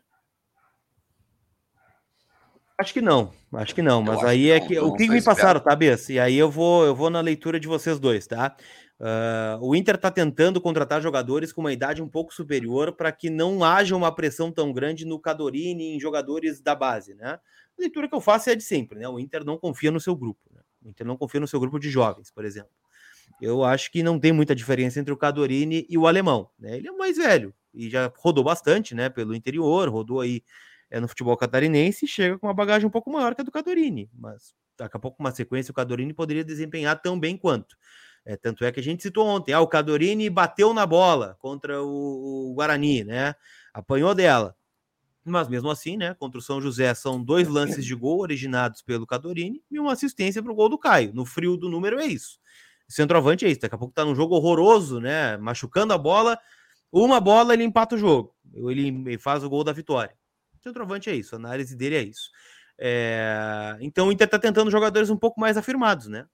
Acho que não, acho que não, mas aí é que não, o que me passaram, tá, Bess? E aí eu vou, eu vou na leitura de vocês dois, tá? Uh, o Inter está tentando contratar jogadores com uma idade um pouco superior para que não haja uma pressão tão grande no Cadorini em jogadores da base, né? A leitura que eu faço é de sempre, né? O Inter não confia no seu grupo, né? O Inter não confia no seu grupo de jovens, por exemplo eu acho que não tem muita diferença entre o Cadorini e o alemão. Né? Ele é mais velho e já rodou bastante né, pelo interior, rodou aí é, no futebol catarinense e chega com uma bagagem um pouco maior que a do Cadorini. Mas daqui a pouco, uma sequência, o Cadorini poderia desempenhar tão bem quanto. É, tanto é que a gente citou ontem, ah, o Cadorini bateu na bola contra o, o Guarani, né? Apanhou dela. Mas mesmo assim, né, contra o São José, são dois lances de gol originados pelo Cadorini e uma assistência para o gol do Caio. No frio do número é isso. Centroavante é isso. Daqui a pouco tá num jogo horroroso, né? Machucando a bola. Uma bola ele empata o jogo. Ele faz o gol da vitória. Centroavante é isso. A análise dele é isso. É... Então o Inter tá tentando jogadores um pouco mais afirmados, né?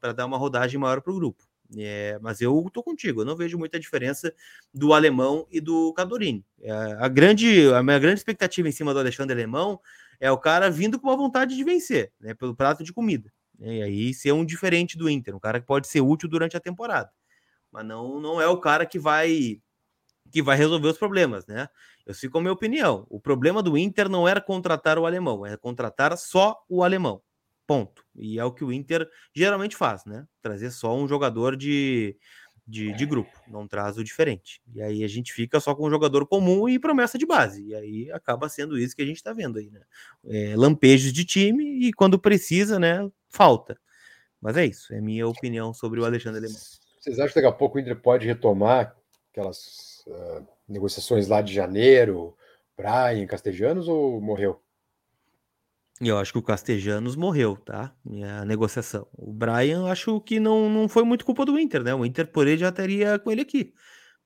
Para dar uma rodagem maior para o grupo. É, mas eu tô contigo, eu não vejo muita diferença do alemão e do Cadorini. É, a, grande, a minha grande expectativa em cima do Alexandre Alemão é o cara vindo com a vontade de vencer, né, pelo prato de comida. Né, e aí ser um diferente do Inter, um cara que pode ser útil durante a temporada. Mas não, não é o cara que vai que vai resolver os problemas, né? Eu sigo com a minha opinião. O problema do Inter não era contratar o alemão, era contratar só o alemão. Ponto. E é o que o Inter geralmente faz, né? Trazer só um jogador de, de, de, grupo, não traz o diferente. E aí a gente fica só com um jogador comum e promessa de base. E aí acaba sendo isso que a gente está vendo aí, né? É, lampejos de time e quando precisa, né? Falta. Mas é isso, é minha opinião sobre o Alexandre Alemão. Vocês acham que daqui a pouco o Inter pode retomar aquelas uh, negociações lá de janeiro, Brian, Castejanos ou morreu? Eu acho que o Castejanos morreu, tá? A negociação. O Brian, acho que não, não foi muito culpa do Inter, né? O Inter, por ele, já teria com ele aqui.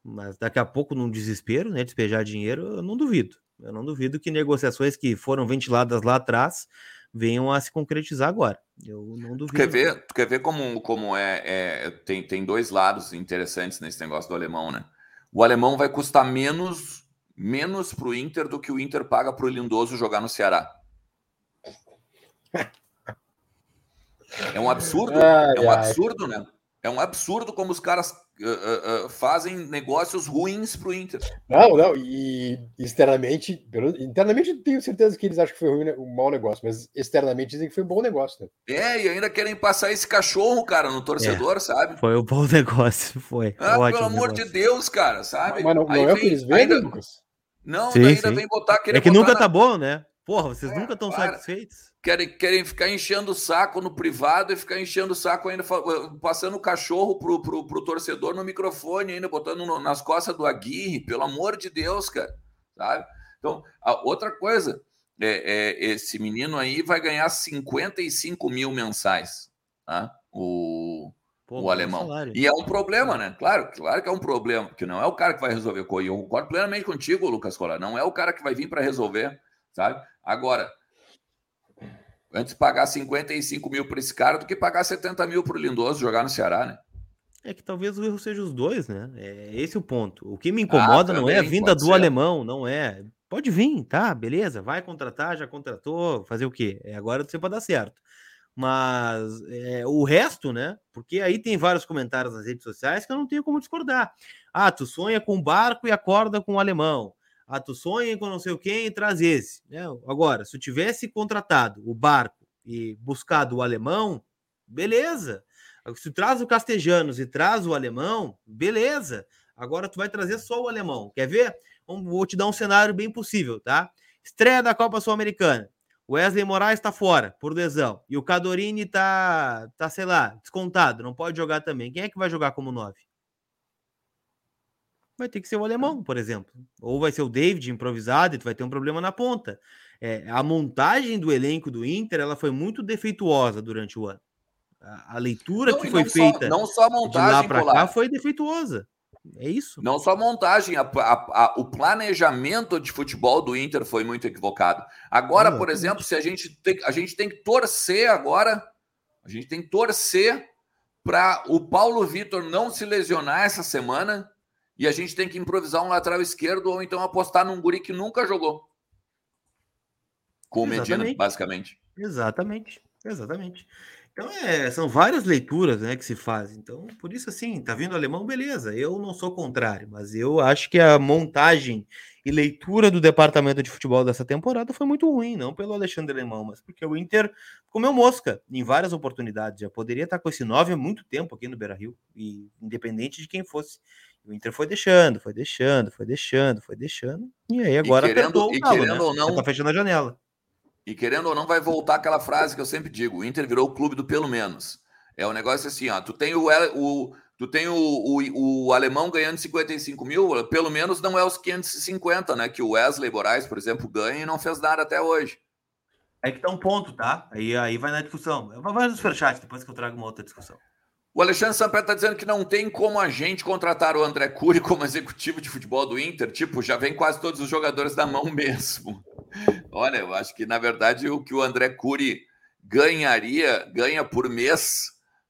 Mas daqui a pouco, num desespero, né? Despejar dinheiro, eu não duvido. Eu não duvido que negociações que foram ventiladas lá atrás venham a se concretizar agora. Eu não duvido. Tu quer ver, tu quer ver como, como é, é, tem, tem dois lados interessantes nesse negócio do alemão, né? O alemão vai custar menos menos para o Inter do que o Inter paga para o Lindoso jogar no Ceará. É um absurdo, ai, é um ai. absurdo, né? É um absurdo como os caras uh, uh, fazem negócios ruins para o Inter. Não, não, e externamente, internamente tenho certeza que eles acham que foi ruim, um mau negócio, mas externamente dizem que foi um bom negócio, né? É, e ainda querem passar esse cachorro, cara, no torcedor, é, sabe? Foi um bom negócio, foi. Ah, pelo amor negócio. de Deus, cara, sabe? Mas não, não é o que eles vendem, ainda... Lucas? Não, sim, ainda sim. vem botar aquele. É que nunca na... tá bom, né? Porra, vocês é, nunca estão satisfeitos? Querem, querem ficar enchendo o saco no privado e ficar enchendo o saco ainda, passando o cachorro pro, pro, pro torcedor no microfone, ainda botando no, nas costas do Aguirre, pelo amor de Deus, cara. Sabe? Então, outra coisa, é, é, esse menino aí vai ganhar 55 mil mensais, tá? o, Pô, o alemão. Salário. E é um problema, né? Claro, claro que é um problema, que não é o cara que vai resolver. Eu concordo plenamente contigo, Lucas Colar. Não é o cara que vai vir para resolver, sabe? Agora, antes pagar 55 mil para esse cara do que pagar 70 mil para o Lindoso jogar no Ceará, né? É que talvez o erro seja os dois, né? É esse o ponto. O que me incomoda ah, não é a vinda do ser. alemão, não é. Pode vir, tá? Beleza, vai contratar, já contratou, fazer o quê? É agora você pode dar certo. Mas é, o resto, né? Porque aí tem vários comentários nas redes sociais que eu não tenho como discordar. Ah, tu sonha com barco e acorda com o alemão. Ah, tu sonha com não sei o quem e traz esse. Né? Agora, se eu tivesse contratado o barco e buscado o alemão, beleza. Se tu traz o Castejanos e traz o alemão, beleza. Agora tu vai trazer só o alemão. Quer ver? Vou te dar um cenário bem possível, tá? Estreia da Copa Sul-Americana. Wesley Moraes está fora por lesão. E o Cadorini tá, tá, sei lá, descontado. Não pode jogar também. Quem é que vai jogar como nove? Vai ter que ser o alemão, por exemplo. Ou vai ser o David improvisado e tu vai ter um problema na ponta. É, a montagem do elenco do Inter ela foi muito defeituosa durante o ano. A, a leitura não, que foi feita não só a montagem, de lá para cá foi defeituosa. É isso. Não só a montagem, a, a, o planejamento de futebol do Inter foi muito equivocado. Agora, por exemplo, se a gente tem, a gente tem que torcer agora, a gente tem que torcer para o Paulo Vitor não se lesionar essa semana e a gente tem que improvisar um lateral esquerdo ou então apostar num guri que nunca jogou. Com o Medina, basicamente. Exatamente, exatamente. Então, é, são várias leituras né, que se fazem. Então, por isso, assim, tá vindo alemão, beleza. Eu não sou contrário, mas eu acho que a montagem e leitura do departamento de futebol dessa temporada foi muito ruim, não pelo Alexandre Alemão, mas porque o Inter comeu mosca em várias oportunidades. Já poderia estar com esse 9 há muito tempo aqui no Beira Rio, e independente de quem fosse. O Inter foi deixando, foi deixando, foi deixando, foi deixando. E aí agora e querendo, e calo, querendo né? ou não, tá fechando a janela. E querendo ou não, vai voltar aquela frase que eu sempre digo: o Inter virou o clube do pelo menos. É um negócio assim, ó. Tu tem o, o tu tem o, o, o, alemão ganhando 55 mil, pelo menos não é os 550, né? Que o Wesley Moraes, por exemplo, ganha e não fez nada até hoje. É que tá um ponto, tá? Aí, aí vai na discussão. Vai no superchat, depois que eu trago uma outra discussão. O Alexandre Sampé está dizendo que não tem como a gente contratar o André Cury como executivo de futebol do Inter. Tipo, já vem quase todos os jogadores da mão mesmo. Olha, eu acho que, na verdade, o que o André Cury ganharia, ganha por mês,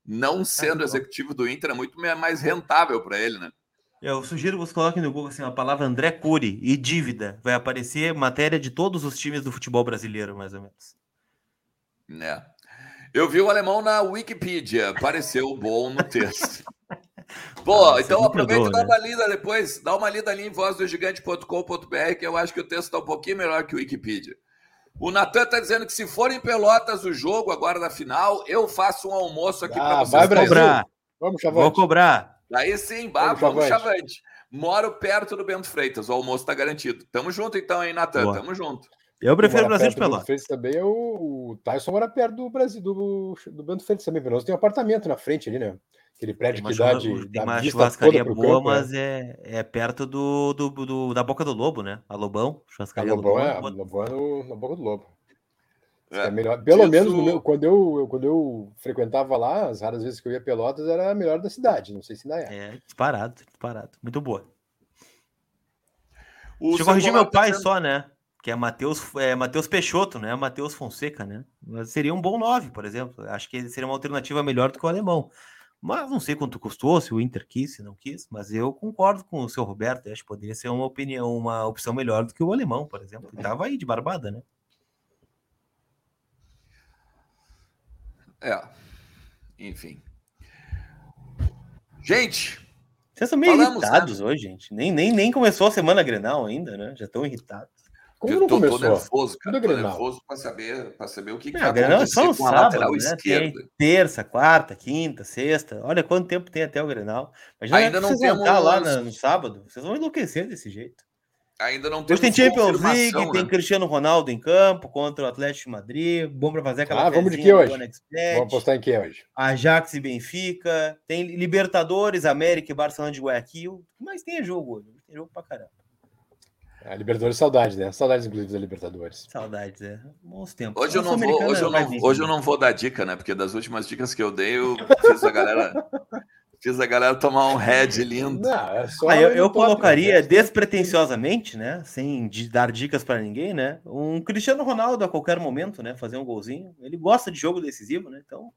não sendo executivo do Inter, é muito mais rentável para ele, né? Eu sugiro que você coloque no Google assim, a palavra André Cury e dívida. Vai aparecer matéria de todos os times do futebol brasileiro, mais ou menos. É. Eu vi o alemão na Wikipedia, apareceu bom no texto. Pô, ah, então aproveita e dá né? uma lida depois, dá uma lida ali em vozdogigante.com.br, que eu acho que o texto está um pouquinho melhor que o Wikipedia. O Natan está dizendo que se for em Pelotas o jogo agora da final, eu faço um almoço aqui ah, para vocês. Vai, Brasil. Cobrar. Vamos, Chavante. Vou cobrar. Daí sim, bah, vamos, Chavante. Moro perto do Bento Freitas, o almoço está garantido. Tamo junto então, hein, Natan? Tamo junto. Eu prefiro o Brasil de Pelotas. Freitas também é o, o Tyson mora perto do Brasil, do, do Bento Freitas também. Pelotas tem um apartamento na frente ali, né? Aquele prédio que dá de. Tem uma churrascaria boa, campo, mas né? é, é perto do, do, do, da Boca do Lobo, né? A Lobão, churrascaria a Lobão. Lobão é, a Lobão é no, na Boca do Lobo. É, é melhor. Pelo menos meu, quando, eu, quando eu frequentava lá, as raras vezes que eu ia Pelotas, era a melhor da cidade. Não sei se ainda é. É, disparado, disparado. Muito boa. O Deixa eu corrigir meu pai só, né? Que é Matheus é, Mateus Peixoto, né? Matheus Fonseca, né? Mas seria um bom 9, por exemplo. Acho que ele seria uma alternativa melhor do que o alemão. Mas não sei quanto custou, se o Inter quis, se não quis, mas eu concordo com o seu Roberto. Acho que poderia ser uma opinião, uma opção melhor do que o alemão, por exemplo. Que estava aí de barbada, né? É. Enfim. Gente. Vocês são meio falamos, irritados né? hoje, gente. Nem, nem, nem começou a semana Grenal ainda, né? Já estão irritados. Como eu tô, tô nervoso, cara. Tô nervoso para saber, pra saber o que, que é, vai acontecer só no com a sábado, lateral né? esquerda. Tem terça, quarta, quinta, sexta. Olha quanto tempo tem até o Grenal. Mas Ainda não temos... lá no, no sábado. Vocês vão enlouquecer desse jeito. Ainda não Hoje tem Champions League, né? tem Cristiano Ronaldo em campo contra o Atlético de Madrid. Bom para fazer aquela Ah, vamos de que hoje? Vamos apostar em que hoje? Ajax e Benfica. Tem Libertadores, América e Barcelona de Guayaquil. Mas tem jogo hoje. Tem jogo pra caramba. A Libertadores, saudades, né? Saudades, inclusive, da Libertadores. Saudades, é. Bons tempos. Hoje eu, não vou, hoje, eu não, hoje eu não vou dar dica, né? Porque das últimas dicas que eu dei, eu fiz a galera Fiz a galera tomar um head lindo. Não, é só ah, eu, eu colocaria né? despretensiosamente, né? Sem dar dicas para ninguém, né? Um Cristiano Ronaldo a qualquer momento, né? Fazer um golzinho. Ele gosta de jogo decisivo, né? Então,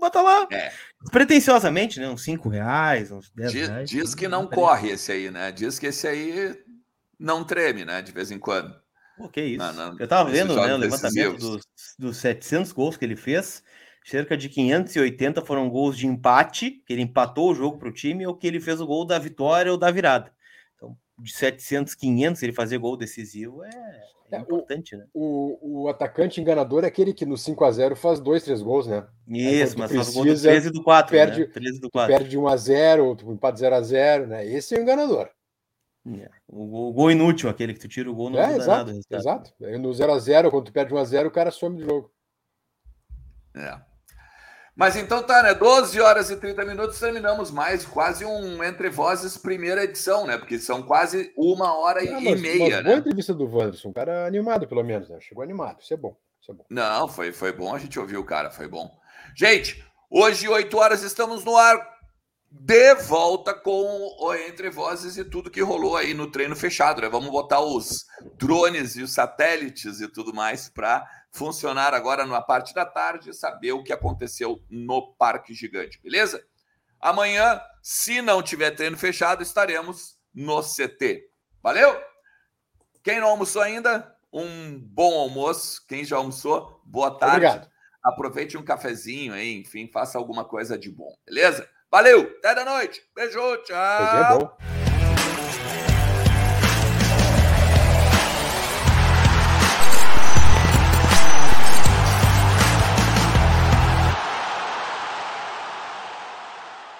bota lá. É. Despretensiosamente, né? Uns 5 reais, uns 10 diz, reais. Diz que não corre esse aí, né? Diz que esse aí não treme, né? De vez em quando. Pô, que isso. Não, não, eu tava vendo né, o levantamento dos, dos 700 gols que ele fez cerca de 580 foram gols de empate, que ele empatou o jogo para o time, ou que ele fez o gol da vitória ou da virada. Então, de 700, 500, ele fazer gol decisivo é, é, é importante, o, né? O, o atacante enganador é aquele que no 5 a 0 faz dois, três gols, né? Isso, mas faz o gol do 13 e do 4, perde, né? 13 do 4. Perde 1 a 0 outro empate 0 a 0 né? Esse é o enganador. É. O, o, gol inútil, aquele que tu tira o gol, não é, exato, nada. Exato. No 0 a 0 quando tu perde 1 a 0 o cara some do jogo. É. Mas então tá, né? 12 horas e 30 minutos, terminamos mais quase um Entre Vozes primeira edição, né? Porque são quase uma hora e, mas, meia, mas né? Boa entrevista do Wanderson, um cara animado pelo menos, né? Chegou animado, isso é bom. Isso é bom. Não, foi, foi bom a gente ouvir o cara, foi bom. Gente, hoje, 8 horas, estamos no ar de volta com o Entre Vozes e tudo que rolou aí no treino fechado, né? Vamos botar os drones e os satélites e tudo mais para funcionar agora na parte da tarde, saber o que aconteceu no Parque Gigante, beleza? Amanhã, se não tiver treino fechado, estaremos no CT. Valeu? Quem não almoçou ainda, um bom almoço. Quem já almoçou, boa tarde. Obrigado. Aproveite um cafezinho aí, enfim, faça alguma coisa de bom, beleza? Valeu, até da noite. Beijo, tchau. é.